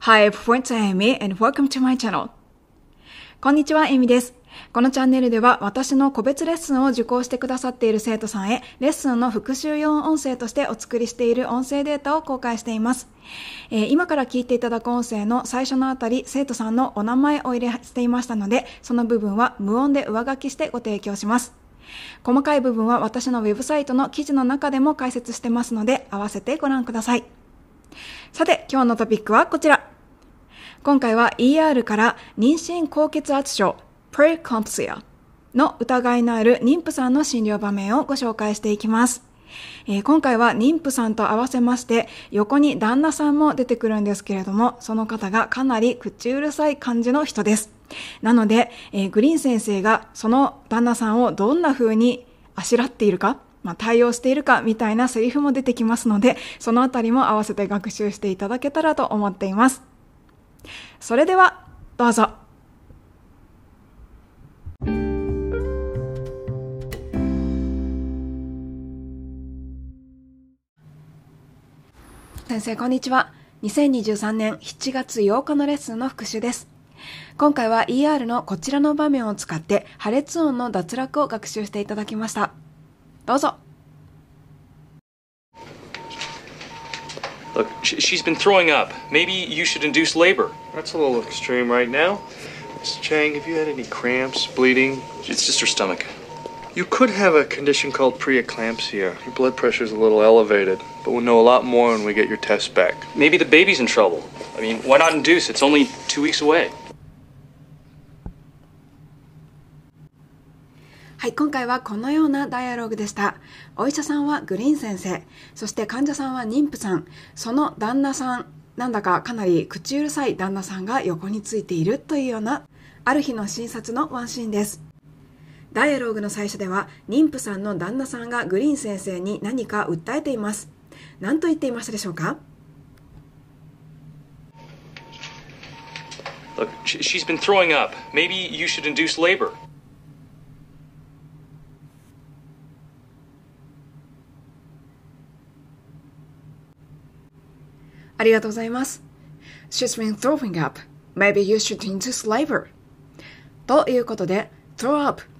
Hi, everyone, I'm Amy and welcome to my channel. こんにちは、エミです。 このチャンネルでは私の個別レッスンを受講してくださっている生徒さんへレッスンの復習用音声としてお作りしている音声データを公開しています。えー、今から聞いていただく音声の最初のあたり生徒さんのお名前を入れしていましたのでその部分は無音で上書きしてご提供します。細かい部分は私のウェブサイトの記事の中でも解説してますので合わせてご覧ください。さて今日のトピックはこちら。今回は ER から妊娠高血圧症 preeclampsia の疑いのある妊婦さんの診療場面をご紹介していきます。えー、今回は妊婦さんと合わせまして横に旦那さんも出てくるんですけれどもその方がかなり口うるさい感じの人です。なので、えー、グリーン先生がその旦那さんをどんな風にあしらっているかまあ、対応しているかみたいなセリフも出てきますので、そのあたりも合わせて学習していただけたらと思っています。それではどうぞ先生こんにちは2023年7月8日のレッスンの復習です今回は ER のこちらの場面を使って破裂音の脱落を学習していただきましたどうぞ Look, she's been throwing up. Maybe you should induce labor. That's a little extreme right now. Miss Chang, have you had any cramps, bleeding? It's just her stomach. You could have a condition called preeclampsia. Your blood pressure is a little elevated, but we'll know a lot more when we get your tests back. Maybe the baby's in trouble. I mean, why not induce? It's only two weeks away. はい、今回はこのようなダイアログでした。お医者さんはグリーン先生、そして患者さんは妊婦さん、その旦那さん、なんだかかなり口うるさい旦那さんが横についているというような、ある日の診察のワンシーンです。ダイアログの最初では、妊婦さんの旦那さんがグリーン先生に何か訴えています。何と言っていましたでしょうか Look, she's been throwing up. Maybe you should induce labor. ありがとうございます。She's been throwing up. Maybe you should induce labor. ということで、throw up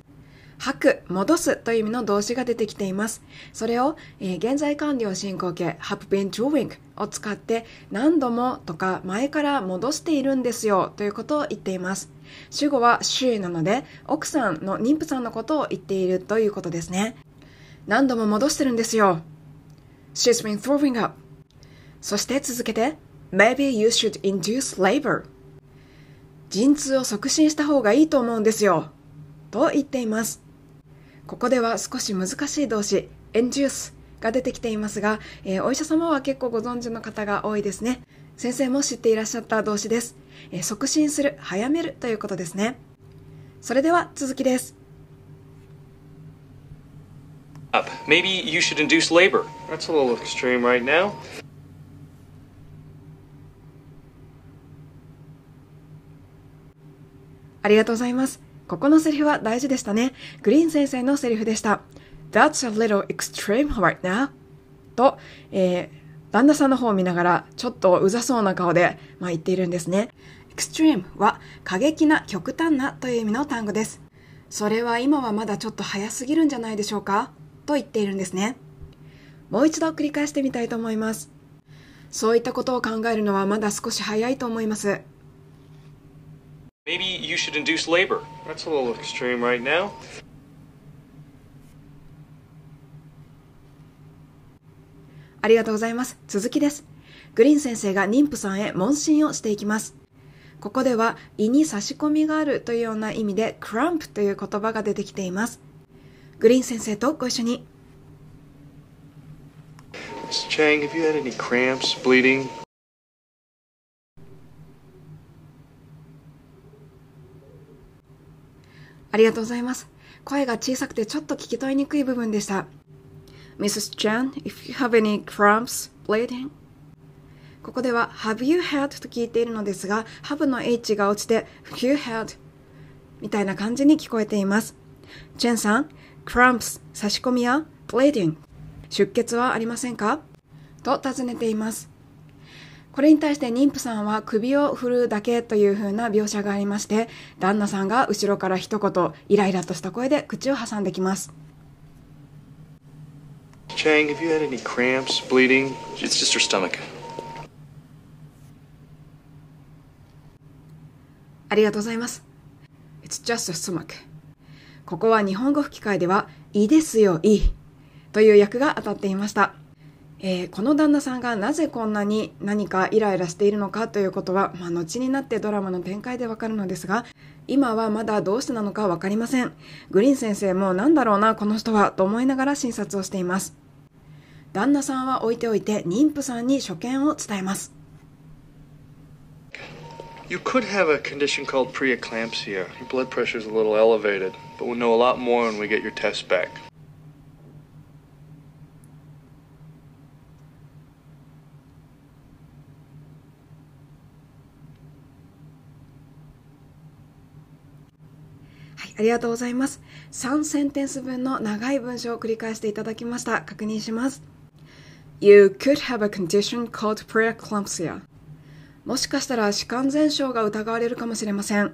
吐く、戻すという意味の動詞が出てきています。それを、えー、現在完了進行形 have been doing を使って何度もとか前から戻しているんですよということを言っています。主語は she なので奥さんの妊婦さんのことを言っているということですね。何度も戻してるんですよ。She's been throwing up. そして続けて Maybe you should induce labor 陣痛を促進した方がいいと思うんですよと言っていますここでは少し難しい動詞 induce が出てきていますが、えー、お医者様は結構ご存知の方が多いですね先生も知っていらっしゃった動詞です、えー、促進する早めるということですねそれでは続きです Maybe you should induce labor. That's a little extreme right now. ありがとうございます。ここのセリフは大事でしたね。グリーン先生のセリフでした。That's a little extreme right now. と、えー、旦那さんの方を見ながら、ちょっとうざそうな顔で、まあ、言っているんですね。extreme は過激な、極端なという意味の単語です。それは今はまだちょっと早すぎるんじゃないでしょうか？と言っているんですね。もう一度繰り返してみたいと思います。そういったことを考えるのはまだ少し早いと思います。Maybe you should induce labor. That's a little extreme right now. ありがとうございます。続きです。グリーン先生が妊婦さんへ問診をしていきます。ここでは胃に差し込みがあるというような意味で cramp という言葉が出てきています。グリーン先生とご一緒に。Chang, have you had any cramps, bleeding, ありがとうございます。声が小さくてちょっと聞き取りにくい部分でした。Mrs. Chan, if you have any cramps, bleeding? ここでは have you had? と聞いているのですが have の h が落ちて have you had? みたいな感じに聞こえています。チェンさん、cramps 差し込みや bleeding 出血はありませんか？と尋ねています。これに対して妊婦さんは首を振るだけという風な描写がありまして、旦那さんが後ろから一言イライラとした声で口を挟んできます。Chang, have you had any cramps, bleeding? It's just her stomach. ありがとうございます。It's just a stomach. ここは日本語吹き替えでは、いいですよ、いい。という役が当たっていました。えーこの旦那さんがなぜこんなに何かイライラしているのかということは、まあ、後になってドラマの展開でわかるのですが、今はまだどうしてなのかわかりません。グリーン先生もなんだろうな、この人は、と思いながら診察をしています。旦那さんは置いておいて、妊婦さんに所見を伝えます。You could have a condition called preeclampsia. Your blood pressure's a little elevated, but we'll know a lot more when we get your tests back. ありがとうございます。3センテンス分の長い文章を繰り返していただきました。確認します。You could have a condition called preeclampsia. もしかしたら歯間全症が疑われるかもしれません。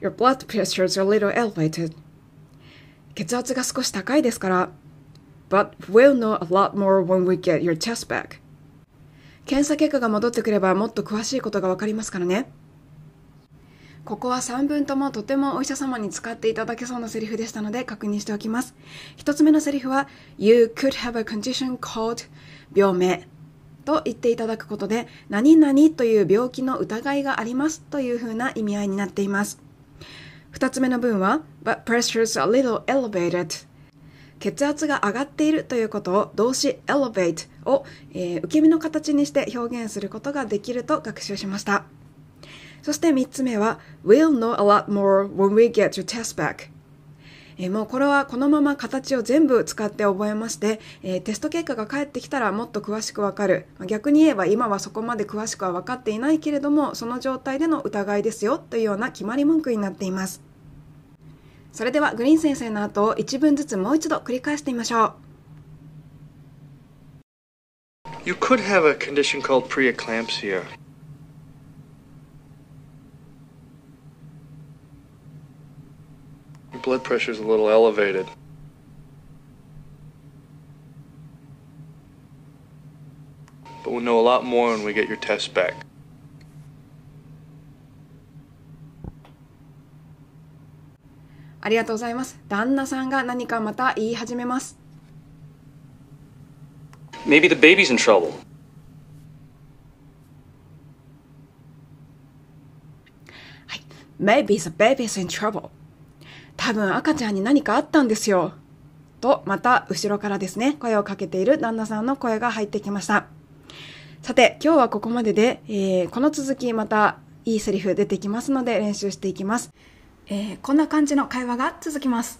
Your blood pressure is a little elevated. 血圧が少し高いですから。But we'll know a lot more when we get your test back. 検査結果が戻ってくればもっと詳しいことがわかりますからね。ここは3文ともとてもお医者様に使っていただけそうなセリフでしたので確認しておきます。一つ目のセリフは You could have a condition called 病名と言っていただくことで何々という病気の疑いがありますというふうな意味合いになっています。二つ目の文は But pressure's a little elevated 血圧が上がっているということを動詞 elevate を、えー受け身の形にして表現することができると学習しました。そして3つ目は We'll know a lot more when we get your test back えもうこれはこのまま形を全部使って覚えまして、えーテスト結果が返ってきたらもっと詳しくわかる。逆に言えば今はそこまで詳しくは分かっていないけれどもその状態での疑いですよというような決まり文句になっています。それではグリーン先生の後を1文ずつもう一度繰り返してみましょう。You could have a condition called preeclampsia. blood pressure's a little elevated. But we'll know a lot more when we get your tests back. ありがとうございます旦那さんが何かまた言い始めます Maybe the baby's in trouble. はい Maybe the baby's in trouble 多分赤ちゃんに何かあったんですよとまた後ろからですね声をかけている旦那さんの声が入ってきましたさて今日はここまでで、えーこの続きまたいいセリフ出てきますので練習していきます、えーこんな感じの会話が続きます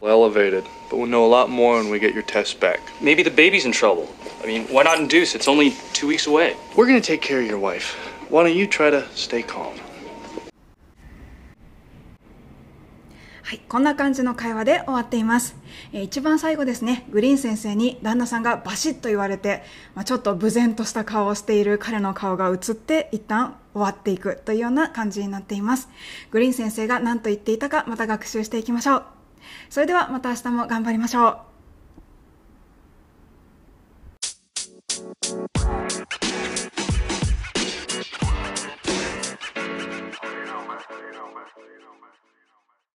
Elevated, but we'll know a lot more when we get your tests back. Maybe the baby's in trouble. I mean, why not induce? It's only two weeks away. We're gonna take care of your wife. Why don't you try to stay calm? はい、こんな感じの会話で終わっています。えー一番最後ですね、グリーン先生に旦那さんがバシッと言われて、まあ、ちょっと無然とした顔をしている彼の顔が映って、一旦終わっていくというような感じになっています。グリーン先生が何と言っていたか、また学習していきましょう。それではまた明日も頑張りましょう。